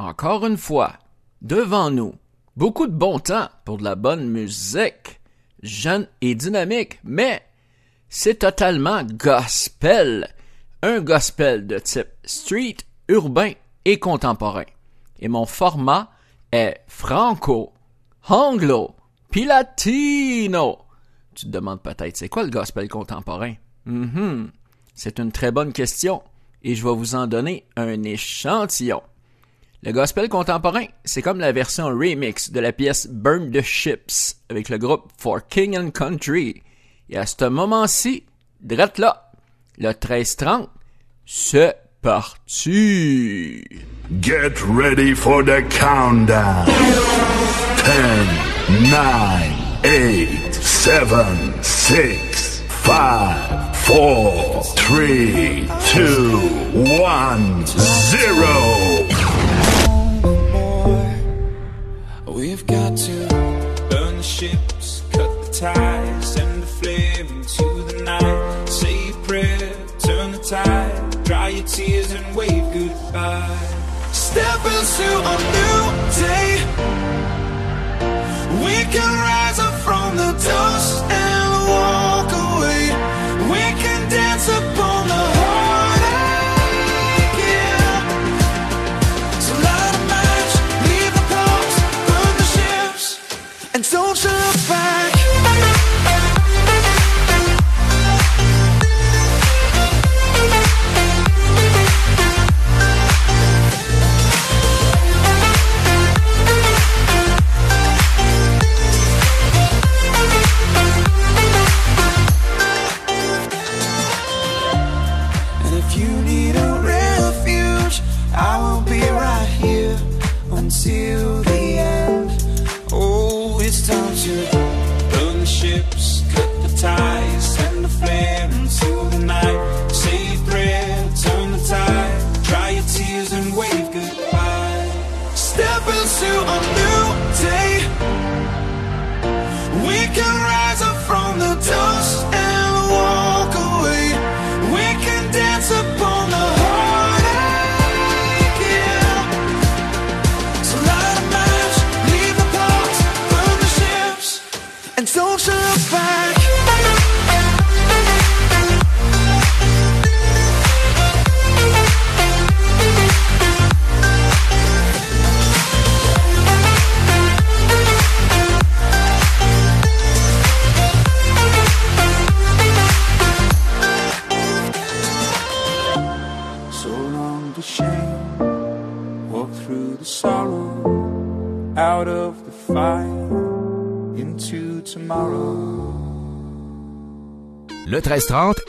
Encore une fois, devant nous, beaucoup de bon temps pour de la bonne musique, jeune et dynamique, mais c'est totalement gospel. Un gospel de type street, urbain et contemporain. Et mon format est franco, anglo, puis latino. Tu te demandes peut-être, c'est quoi le gospel contemporain? Mm c'est une très bonne question et je vais vous en donner un échantillon. Le gospel contemporain, c'est comme la version remix de la pièce Burn the Ships avec le groupe For King and Country. Et à ce moment-ci, drette là, le 1330, c'est parti! Get ready for the countdown. 10, 9, 8, 7, 6, 5, four, three, two, one, zero. We've got to burn the ships, cut the ties, send the flame into the night. Say a prayer, turn the tide, dry your tears and wave goodbye. Step into a new day. We can rise up from the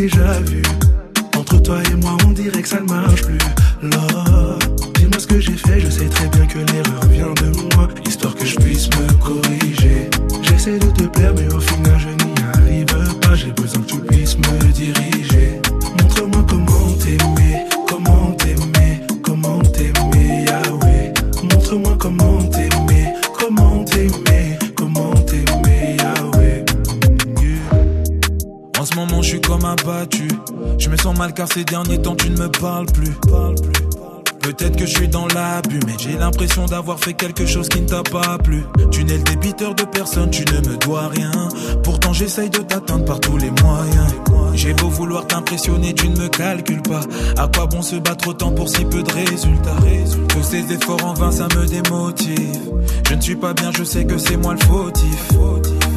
Déjà vu. Entre toi et moi, on dirait que ça ne marche plus. Dis-moi ce que j'ai fait, je sais très bien que l'erreur ces derniers temps tu ne me parles plus. Peut-être que je suis dans l'abus, mais j'ai l'impression d'avoir fait quelque chose qui ne t'a pas plu. Tu n'es le débiteur de personne, tu ne me dois rien. Pourtant j'essaye de t'atteindre par tous les moyens. J'ai beau vouloir t'impressionner, tu ne me calcules pas. À quoi bon se battre autant pour si peu de résultats? Tous ces efforts en vain, ça me démotive. Je ne suis pas bien, je sais que c'est moi le fautif.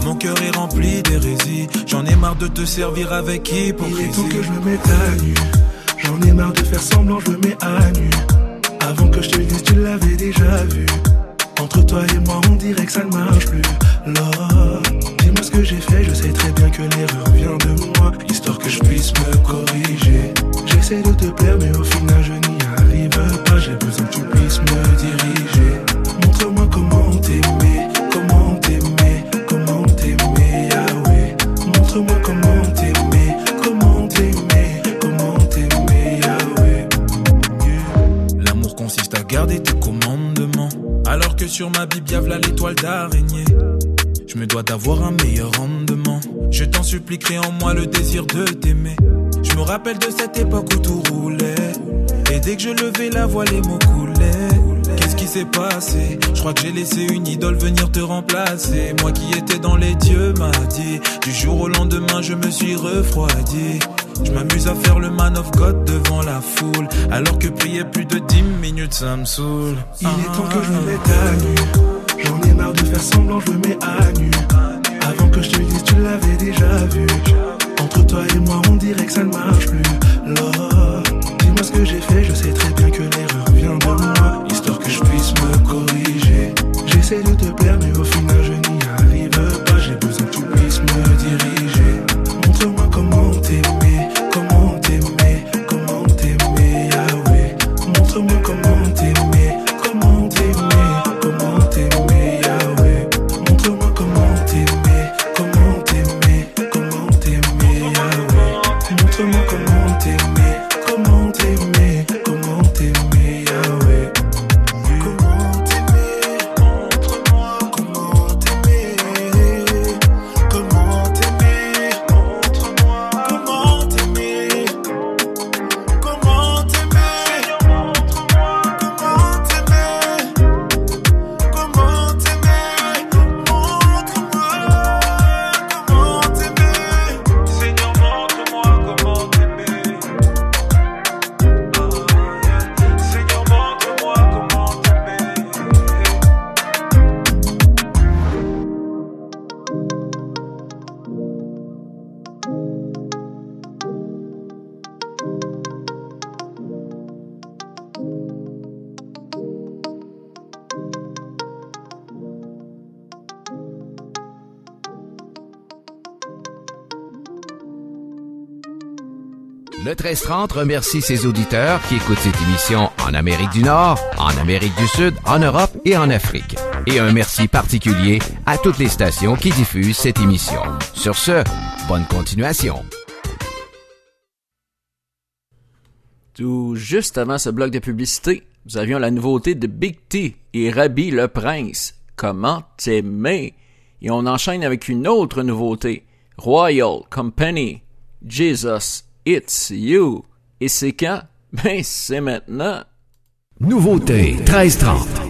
Mon cœur est rempli d'hérésie. J'en ai marre de te servir avec hypocrisie. Il est temps que je me mette à nu. J'en ai marre de faire semblant, je me mets à nu. Je crois que j'ai laissé une idole venir te remplacer. Moi qui étais dans les dieux m'a dit. Du jour au lendemain, je me suis refroidi. Je m'amuse à faire le man of God devant la foule. Alors que prier plus de 10 minutes, ça me saoule. Il est temps que je me mette à nu. J'en ai marre de faire semblant, je me mets à nu. Avant que je te dise, tu l'avais déjà vu. Entre toi et moi, 1330 remercie ses auditeurs qui écoutent cette émission en Amérique du Nord, en Amérique du Sud, en Europe et en Afrique. Et un merci particulier à toutes les stations qui diffusent cette émission. Sur ce, bonne continuation. Tout juste avant ce bloc de publicité, nous avions la nouveauté de Big T et Rabbi le Prince. Comment t'aimer? Et on enchaîne avec une autre nouveauté. Royal Company. Jesus, it's you. Et c'est quand? Ben, c'est maintenant. Nouveauté 1330.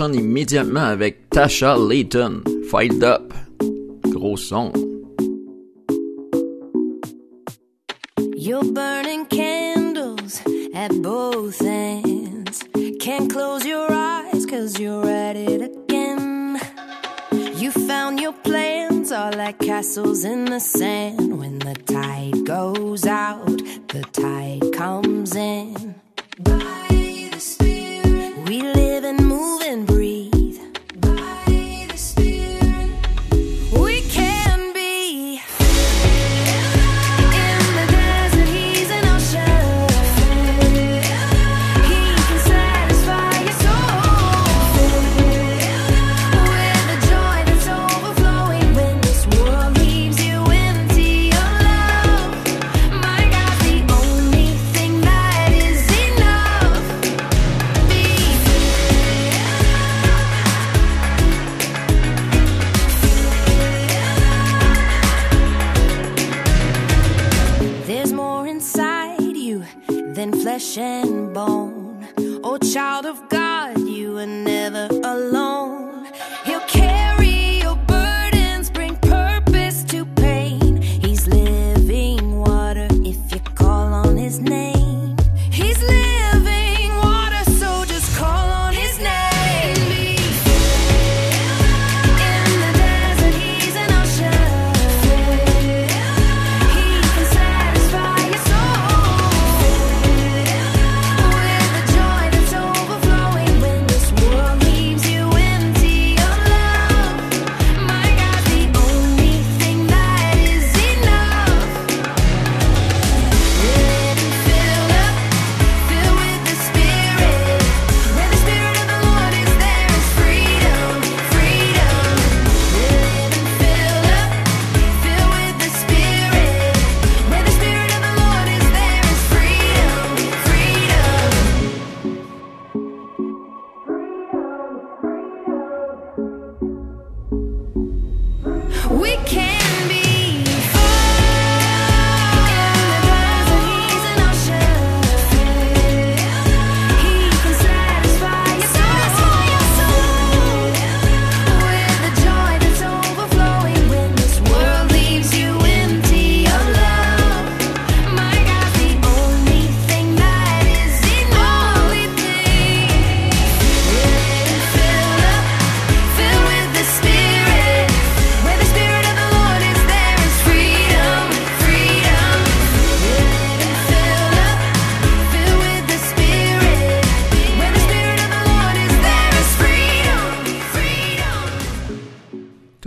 enchaîne immédiatement avec Tasha Layton, Fight Up. Gros son. You're burning candles at both ends. Can't close your eyes cause you're at it again. You found your plans are like castles in the flesh and bone, oh child of God.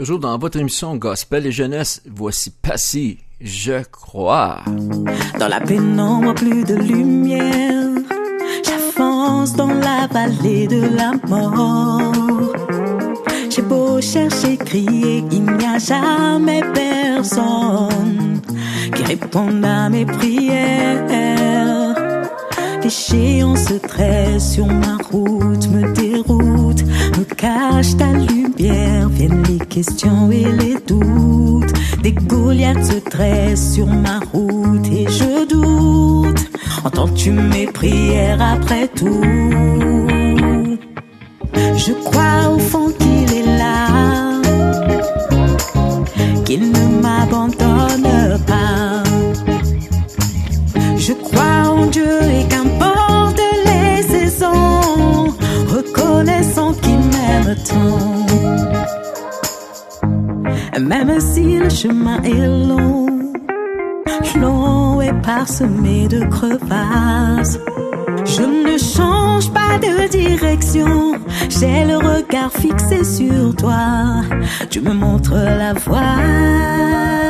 Toujours dans votre émission Gospel et Jeunesse, voici Passy, je crois. Dans la pénombre, plus de lumière. J'avance dans la vallée de la mort. J'ai beau chercher, crier, il n'y a jamais personne qui réponde à mes prières. L'échéance très sur ma route me déroute, me cache ta lumière bière viennent les questions et les doutes. Des Goliaths se tressent sur ma route et je doute. Entends-tu mes prières après tout? Je crois au fond qu'il est là, qu'il ne m'abandonne pas. Je crois en Dieu et qu'importe les saisons, reconnaissant qu'il m'aime tant même si le chemin est long, long et parsemé de crevasses. Je ne change pas de direction, j'ai le regard fixé sur toi, tu me montres la voie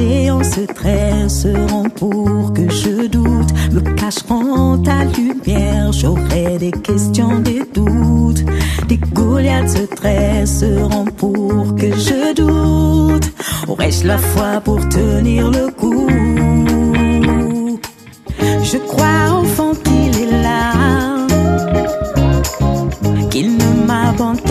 géants se tresseront pour que je doute, me cacheront ta lumière, j'aurai des questions, des doutes. Des Goliaths se tresseront pour que je doute, aurai-je la foi pour tenir le coup? Je crois au fond qu'il est là, qu'il ne m'abandonne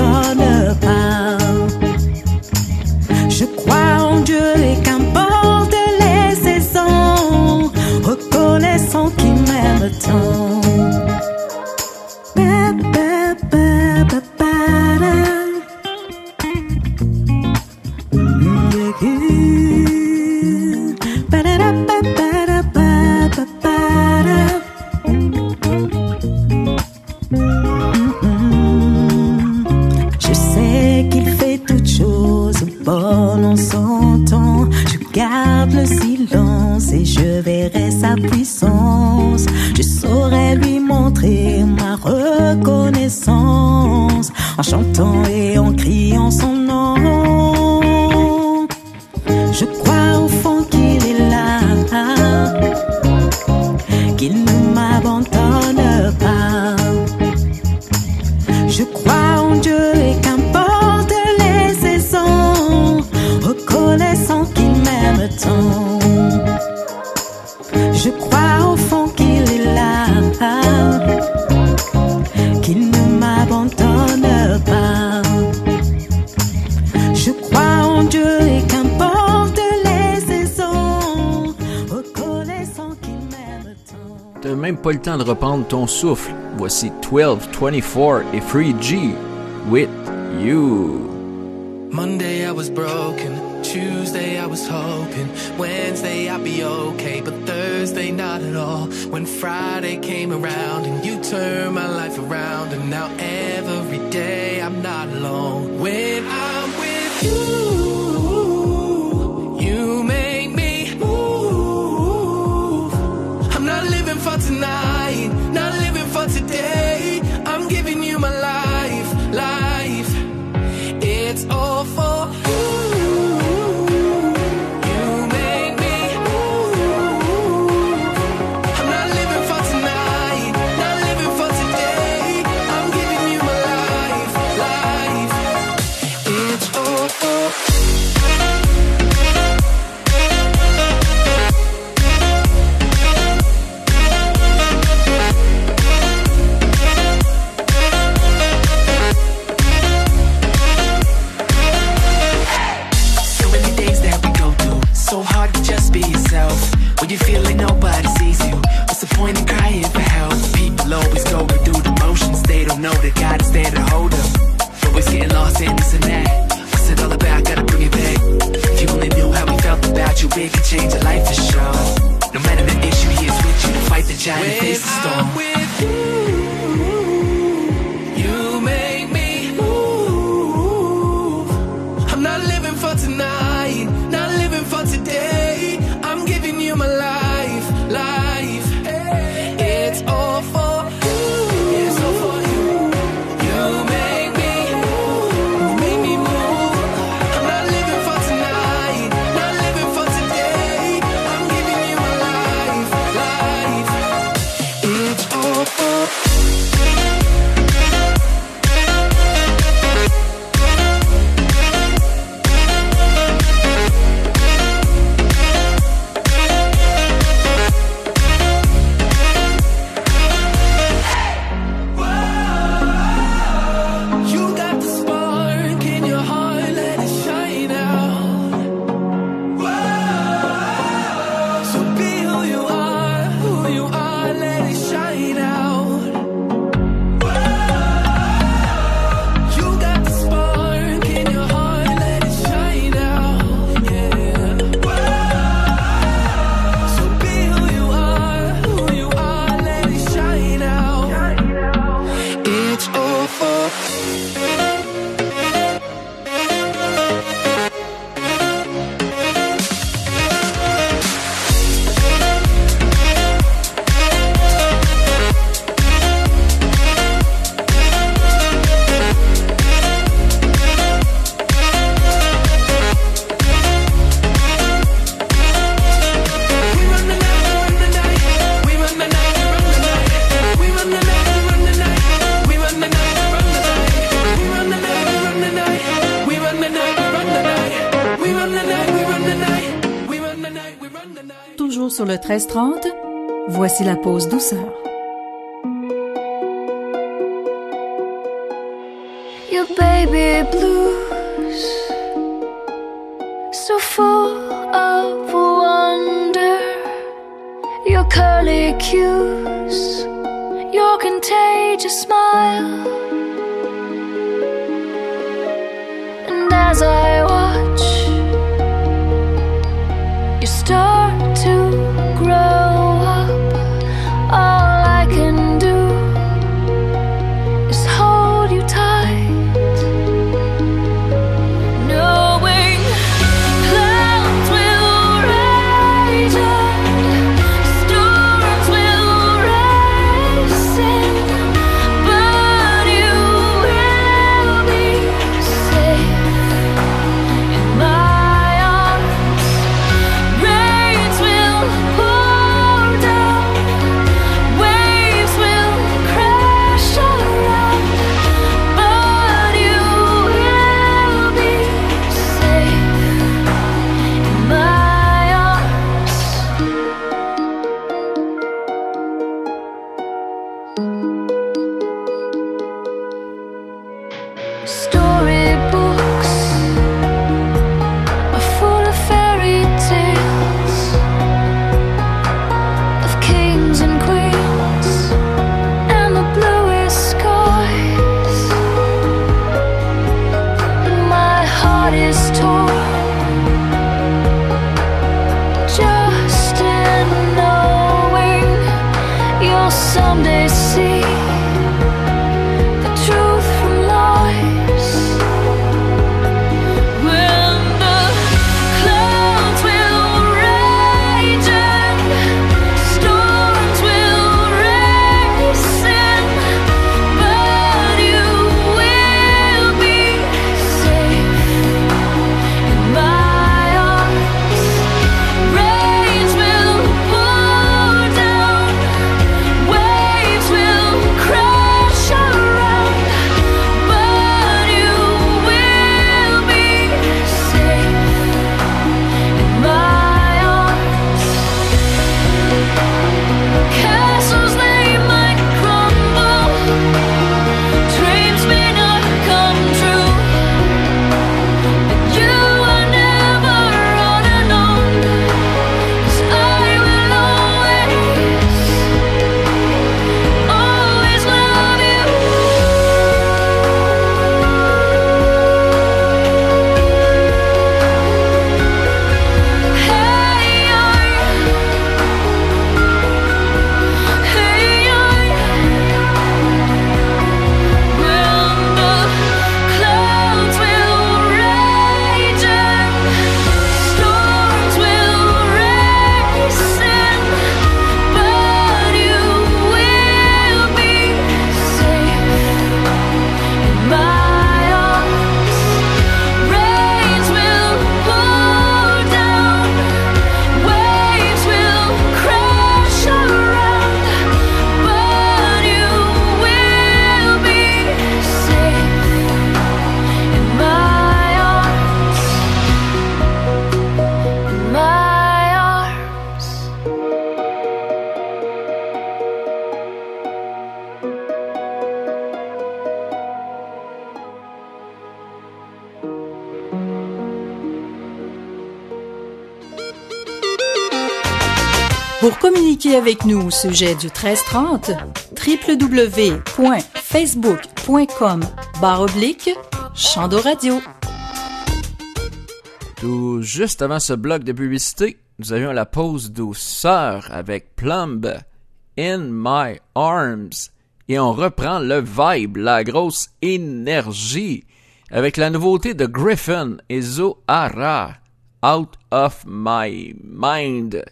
ton souffle. Voici 12, 24 et 3G with you. Monday I was broken, Tuesday I was hoping, Wednesday I'd be okay, but Thursday not at all. When Friday came around and you turned my life around, and now every day I'm not alone. When I'm with you. voici la pause douceur. Avec nous au sujet du 1330, www.facebook.com barre oblique Radio. Tout juste avant ce bloc de publicité, nous avions la pause douceur avec Plumb In My Arms. Et on reprend le vibe, la grosse énergie, avec la nouveauté de Griffin et Zohara, Out of My Mind.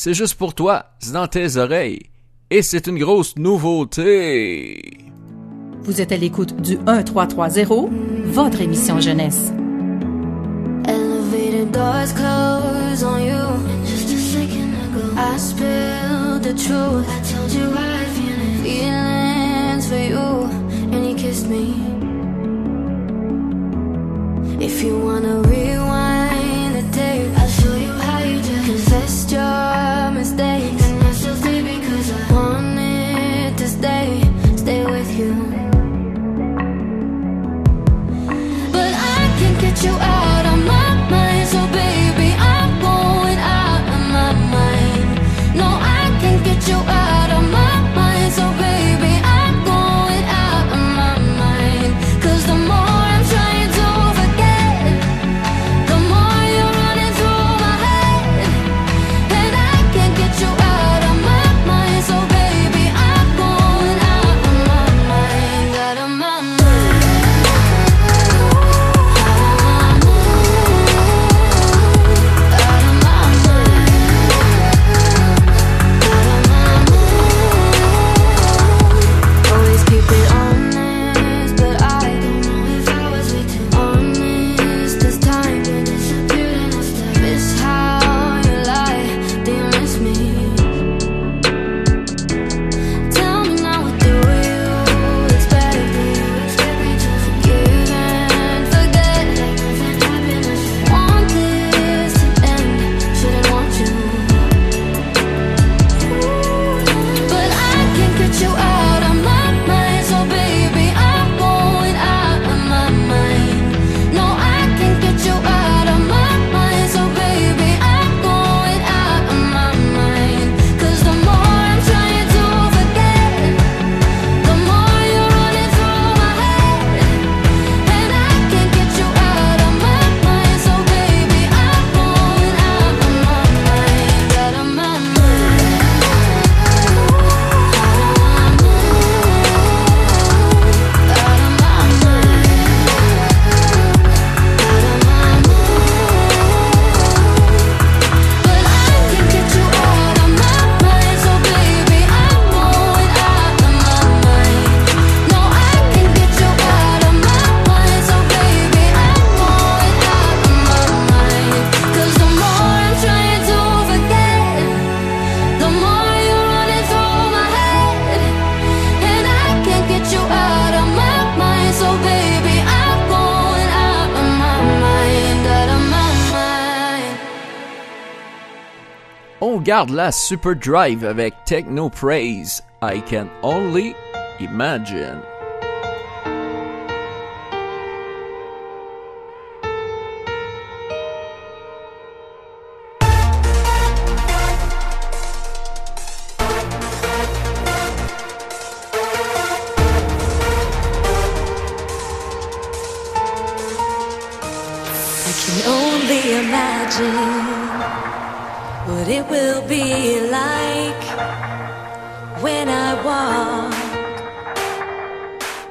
C'est juste pour toi, c'est dans tes oreilles. Et c'est une grosse nouveauté. Vous êtes à l'écoute du 1330, votre émission jeunesse. Elevator doors close on you. Just a second ago, I spilled the truth. I told you I feelings, feelings for you, and you kissed me. If you wanna rewind the tape, I'll show you confessed your mistakes. And I still stay because I wanted to stay, stay with you. But I can't get you out. regarde la Superdrive avec Techno Praise. I can only imagine.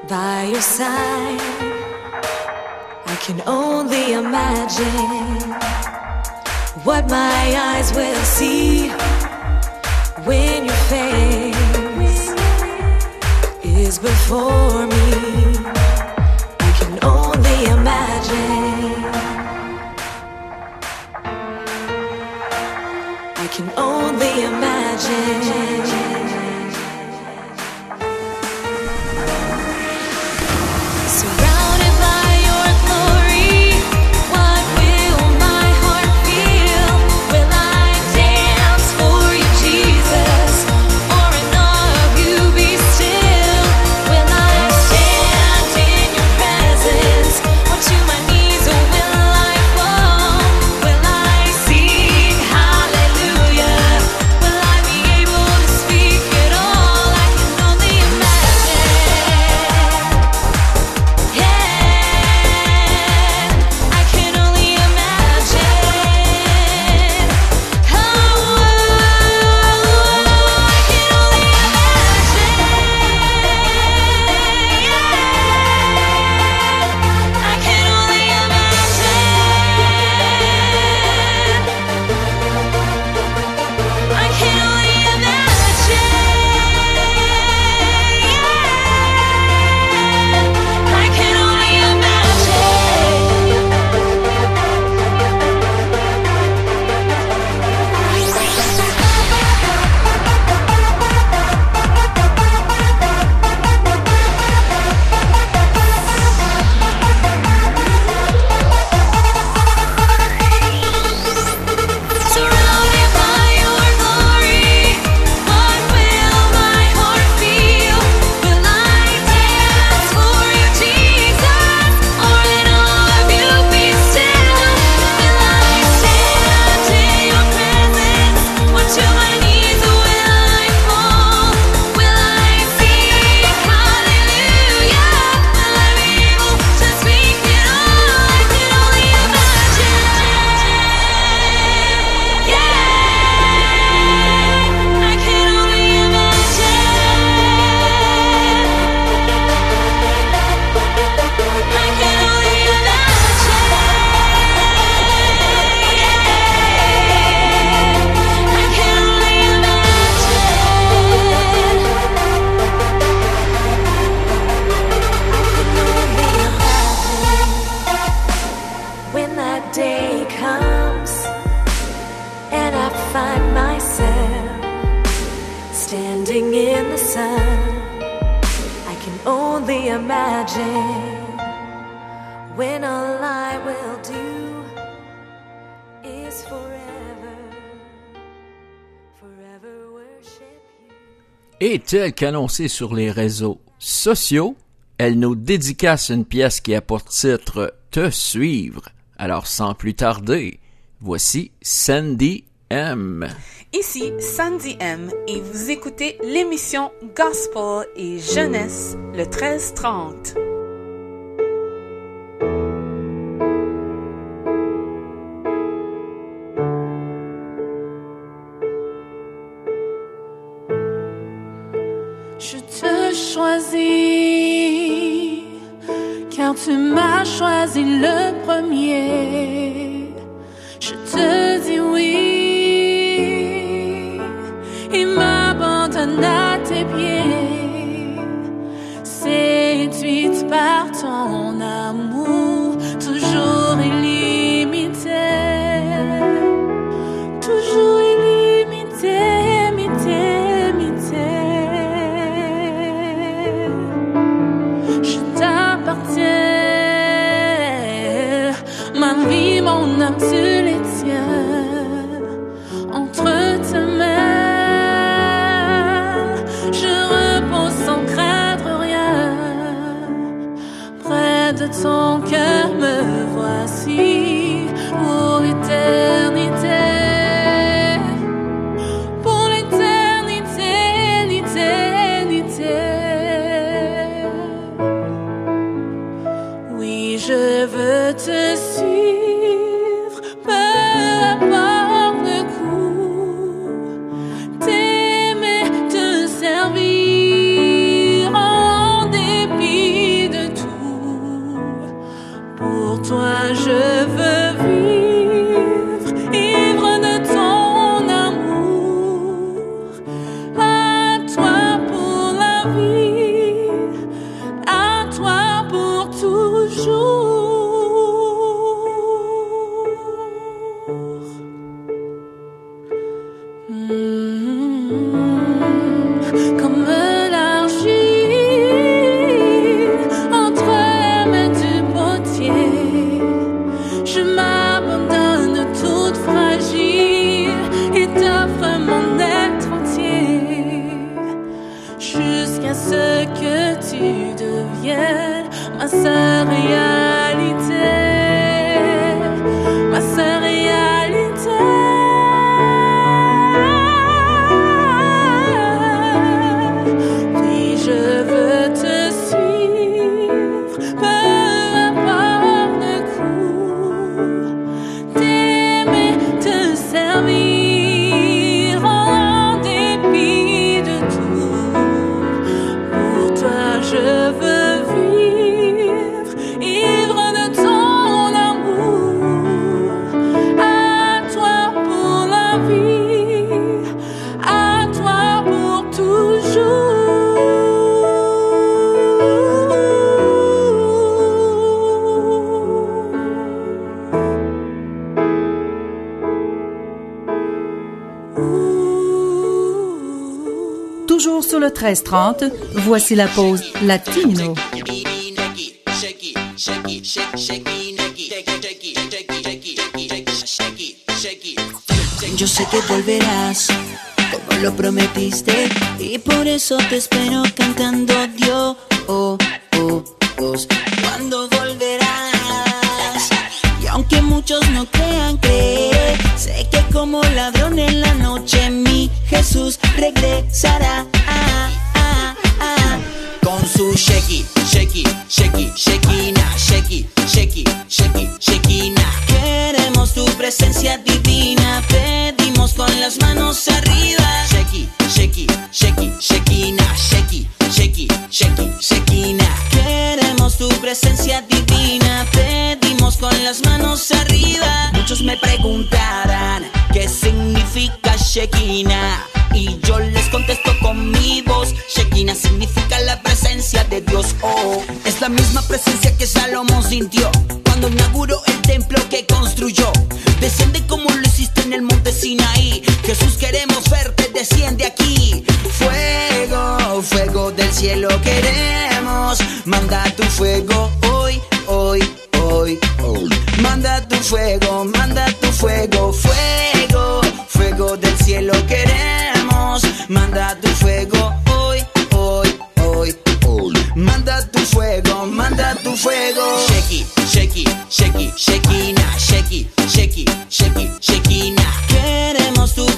by your side. I can only imagine what my eyes will see when your face is before me. I can only imagine. I can only imagine. telle qu'annoncée sur les réseaux sociaux, elle nous dédicace une pièce qui a pour titre Te suivre. Alors sans plus tarder, voici Sandy M. Ici Sandy M et vous écoutez l'émission Gospel et Jeunesse le 1330. Je te choisis, car tu m'as choisi le premier. Je te dis oui. voici la pause latino. Yo sé que volverás, como lo prometiste, y por eso te espero cantando divina, pedimos con las manos arriba. Sheki, sheki, sheki, shekina, sheki, sheki, sheki, shekina. Queremos tu presencia divina, pedimos con las manos arriba. Muchos me preguntarán qué significa Shekina. Y yo les contesto con mi voz. Shekina significa la presencia de Dios. Oh, es la misma presencia que Salomón sintió cuando inauguró el templo que construyó. Desciende como en el monte Sinaí. Jesús, queremos verte, desciende aquí. Fuego, fuego del cielo queremos. Manda tu fuego hoy, hoy, hoy, hoy. Manda tu fuego,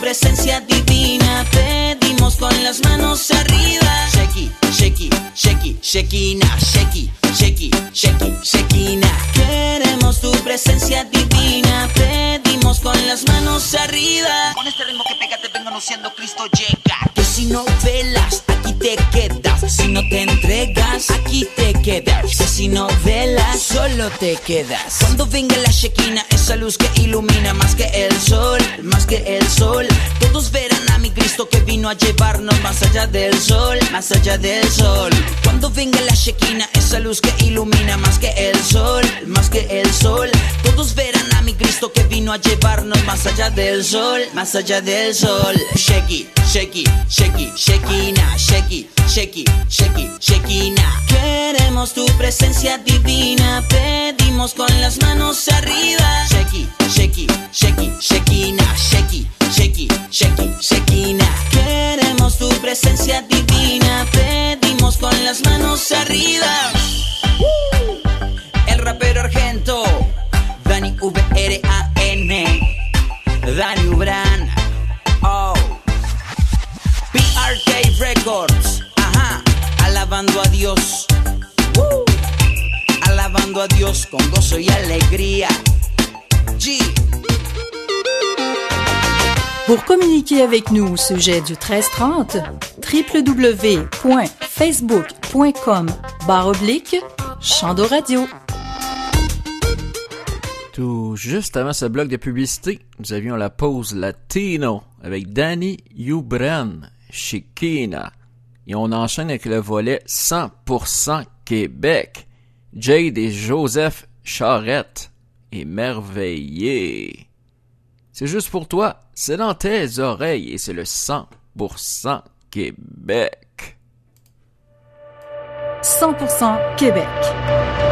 presencia divina, pedimos con las manos arriba. Sheki, sheki, sheki, shekina, sheki, sheki, sheki, shekina. Queremos tu presencia divina, pedimos con las manos arriba. Con este ritmo que pega te vengo anunciando Cristo llega. Que si no velas, aquí te quedas. Si no te aquí te quedas. Que si no velas, solo te quedas. Cuando venga la Shekinah, esa luz que ilumina más que el sol, más que el sol. Todos verán a mi Cristo que vino a llevarnos más allá del sol, más allá del sol. Cuando venga la Shekinah, esa luz que ilumina más que el sol, más que el sol. Todos verán a mi Cristo que vino a llevarnos más allá del sol, más allá del sol. Sheki, sheki, sheki, shekina, sheki, sheki, sheki. Queremos tu presencia divina, pedimos con las manos arriba. Sheki, sheki, sheki, shekina, sheki, sheki, sheki, shekina. Queremos tu presencia divina, pedimos con las manos arriba. El rapero argento, Dani V-R-A-N, Dani Ubran, alabando a Dios, Woo. alabando a Dios con gozo y alegría. G. Pour communiquer avec nous au sujet du 1330, www.facebook.com barre oblique Chando Radio. Tout juste avant ce bloc de publicité, nous avions la pause latino avec Danny Ubran, Chiquina. Et on enchaîne avec le volet 100% Québec. Jade et Joseph Charette. Émerveillé. C'est juste pour toi, c'est dans tes oreilles et c'est le 100% Québec. 100% Québec.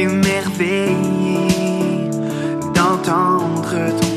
Émerveillé d'entendre ton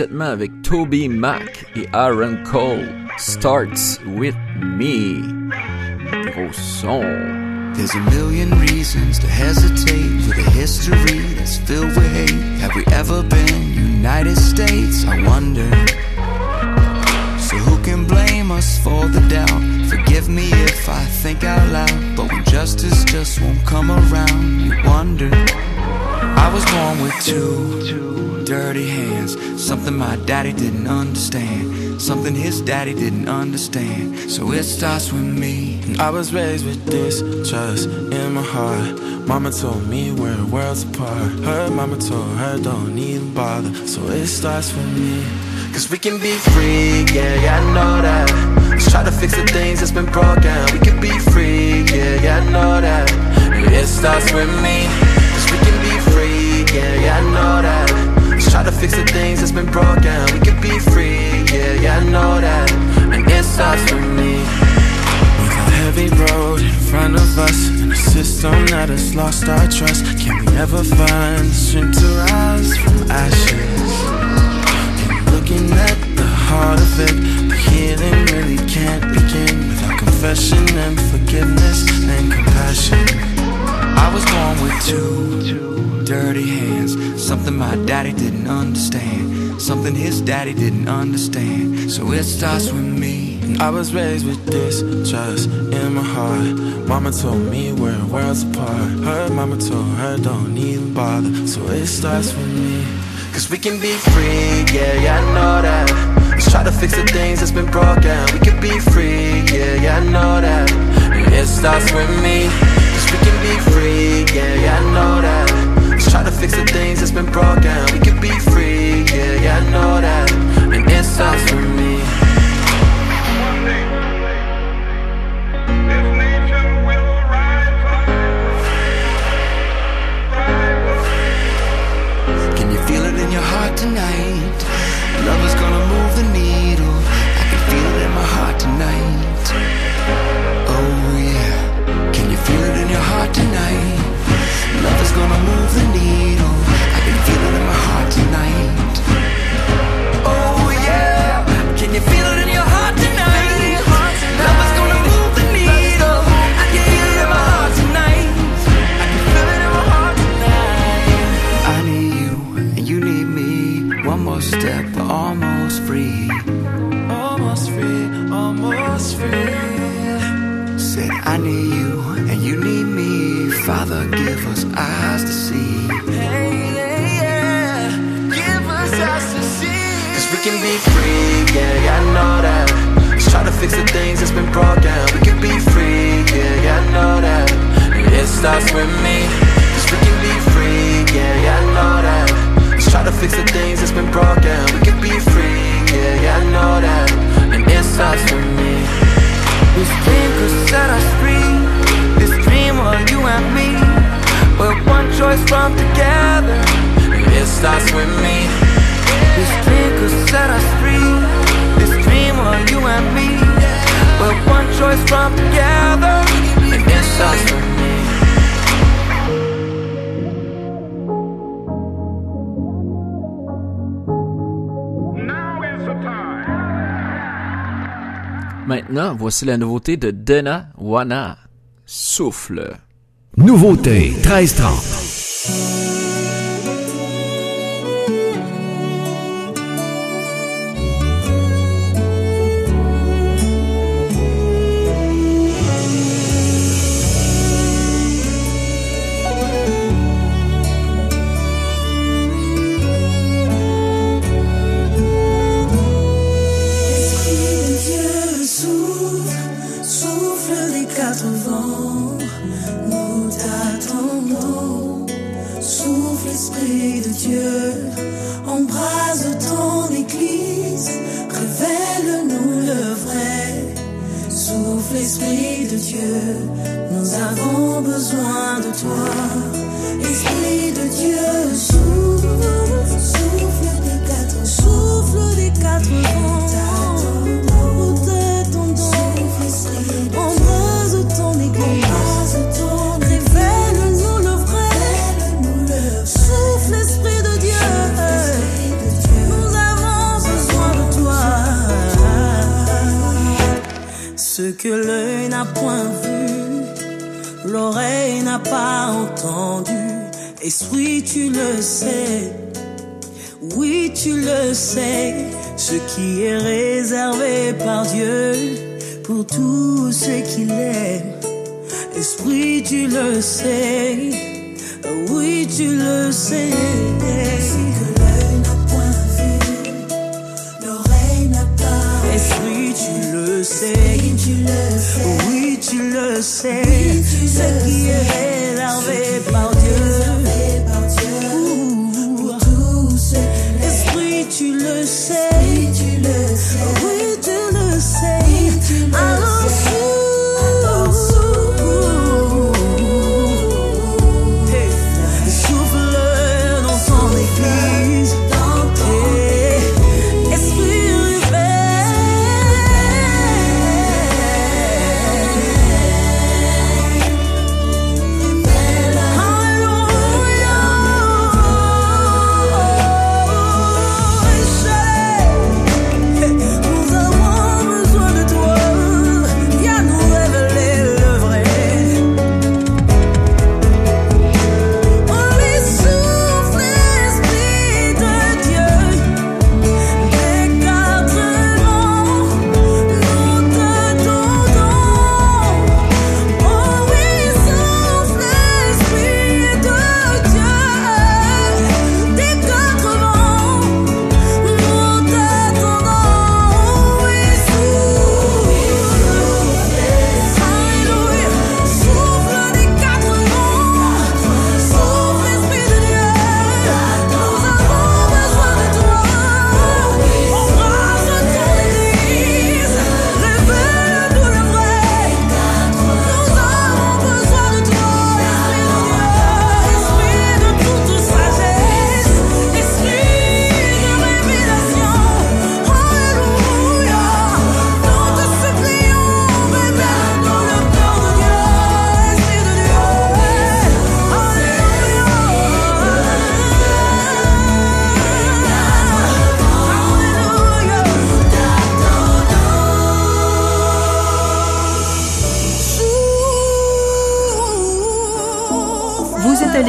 immédiatement avec Toby Mac et Aaron Cole. Starts with me. Gros son. There's a million reasons to hesitate with a history that's filled with hate. Have we ever been United States? I wonder. So who can blame us for the doubt? Forgive me if I think out loud, but when justice just won't come around, you wonder. I was born with two dirty hands, something my daddy didn't understand, something his daddy didn't understand. So it starts with me. I was raised with this trust in my heart. Mama told me we're worlds apart. Her mama told her don't even bother. So it starts with me. Cause we can be free, yeah, yeah, I know that. Let's try to fix the things that's been broken. We can be free, yeah, yeah, I know that. It starts with me. I know that. Let's try to fix the things that's been broken. We can be free, yeah, yeah, I know that. And it starts with me. With a heavy road in front of us and a system that has lost our trust, can we ever find the strength to rise from ashes? And looking at the heart of it, the healing really can't begin without confession and forgiveness and compassion. I was born with two dirty hands, something my daddy didn't understand, something his daddy didn't understand. So it starts with me. I was raised with this trust in my heart. Mama told me we're worlds apart. Her mama told her don't even bother. So it starts with me. Cause we can be free, yeah, yeah, I know that. Let's try to fix the things that's been broken. We can be free, yeah, yeah, I know that. And it starts with me. Cause we can be free, yeah, yeah, I know that. Fix the things that's been broken. We can be free, yeah, yeah, I know that. And it starts with me. yeah, yeah, I know that. Let's try to fix the things that's been broken. We can be free, yeah, yeah, I know that. And It starts with me. Cause we can be free, yeah, yeah, I know that. Let's try to fix the things that's been broken. We can be free, yeah, yeah, I know that. And it starts with me. This dream could set us free. This dream of you and me. We're one choice from together. It starts with me. This dream could set us free. and me We're one choice from together And it's us Maintenant, voici la nouveauté de Dena Wana. Souffle. Nouveauté 1330. Oui, tu le sais. Tu Ce qui est réservé par Dieu.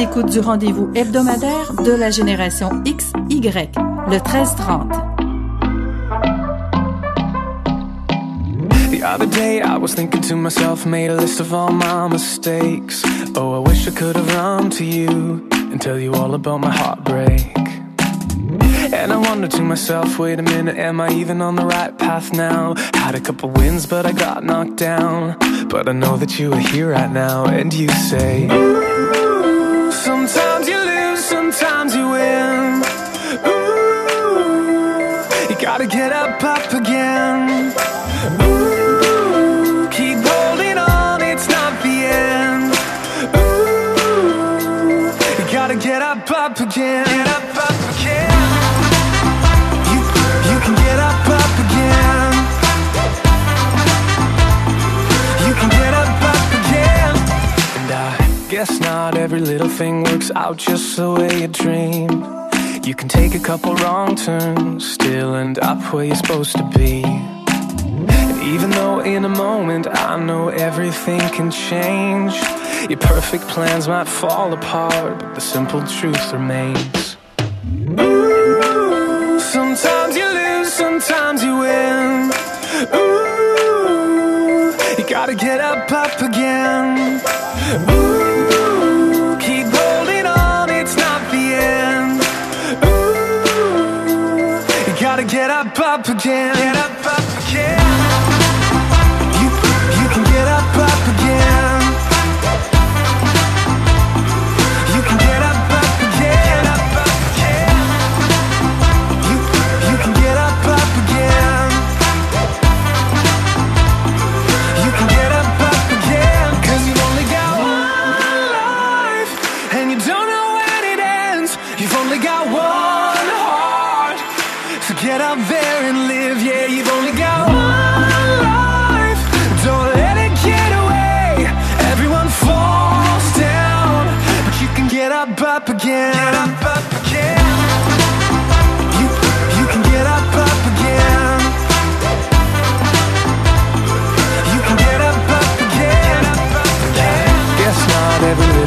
l'écoute du rendez-vous hebdomadaire de la génération XY, le 1330. The other day I was thinking to myself, made a list of all my mistakes. Oh, I wish I could have run to you and tell you all about my heartbreak. And I wondered to myself, wait a minute, am I even on the right path now? Had a couple wins, but I got knocked down. But I know that you are here right now, and you say. Sometimes you lose, sometimes you win. Every little thing works out just the way you dreamed. You can take a couple wrong turns, still end up where you're supposed to be. And even though in a moment I know everything can change, your perfect plans might fall apart, but the simple truth remains. Ooh, sometimes you lose, sometimes you win. Ooh, you gotta get up, up again. Up, again. Get up again.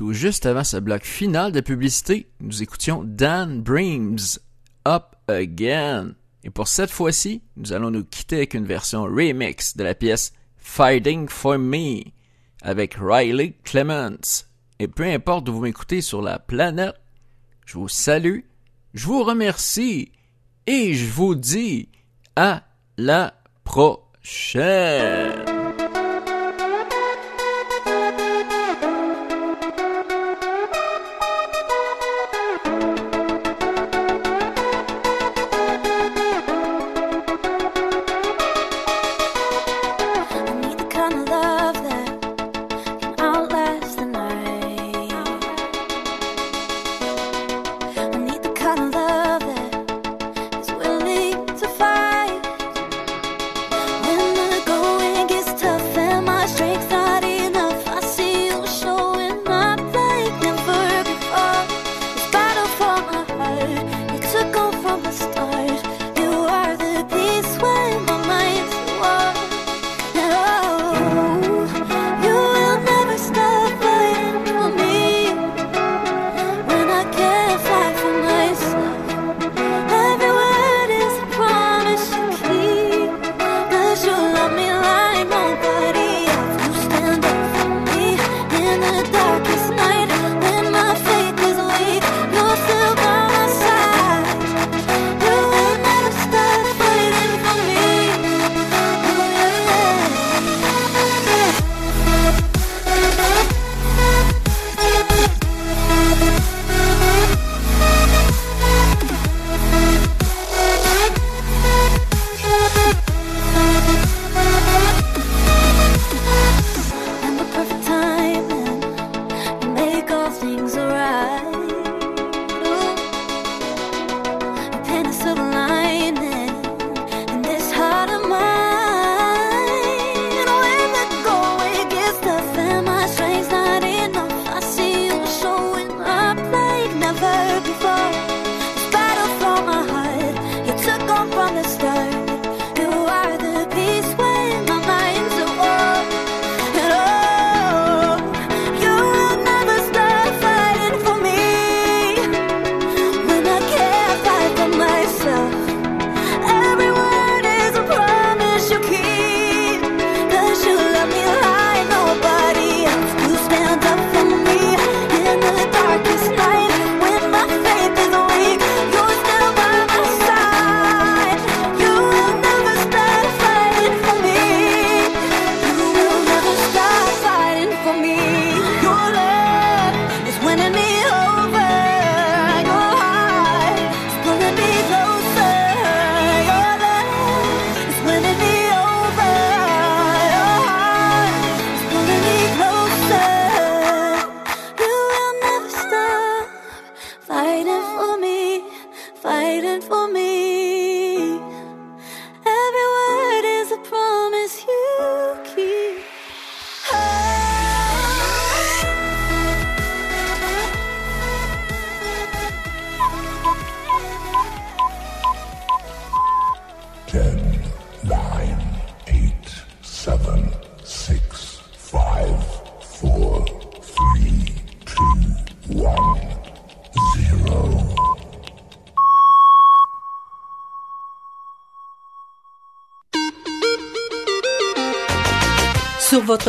Tout juste avant ce bloc final de publicité, nous écoutions Dan Breams, Up Again. Et pour cette fois-ci, nous allons nous quitter avec une version remix de la pièce Fighting for Me avec Riley Clements. Et peu importe d'où vous m'écoutez sur la planète, je vous salue, je vous remercie et je vous dis à la prochaine.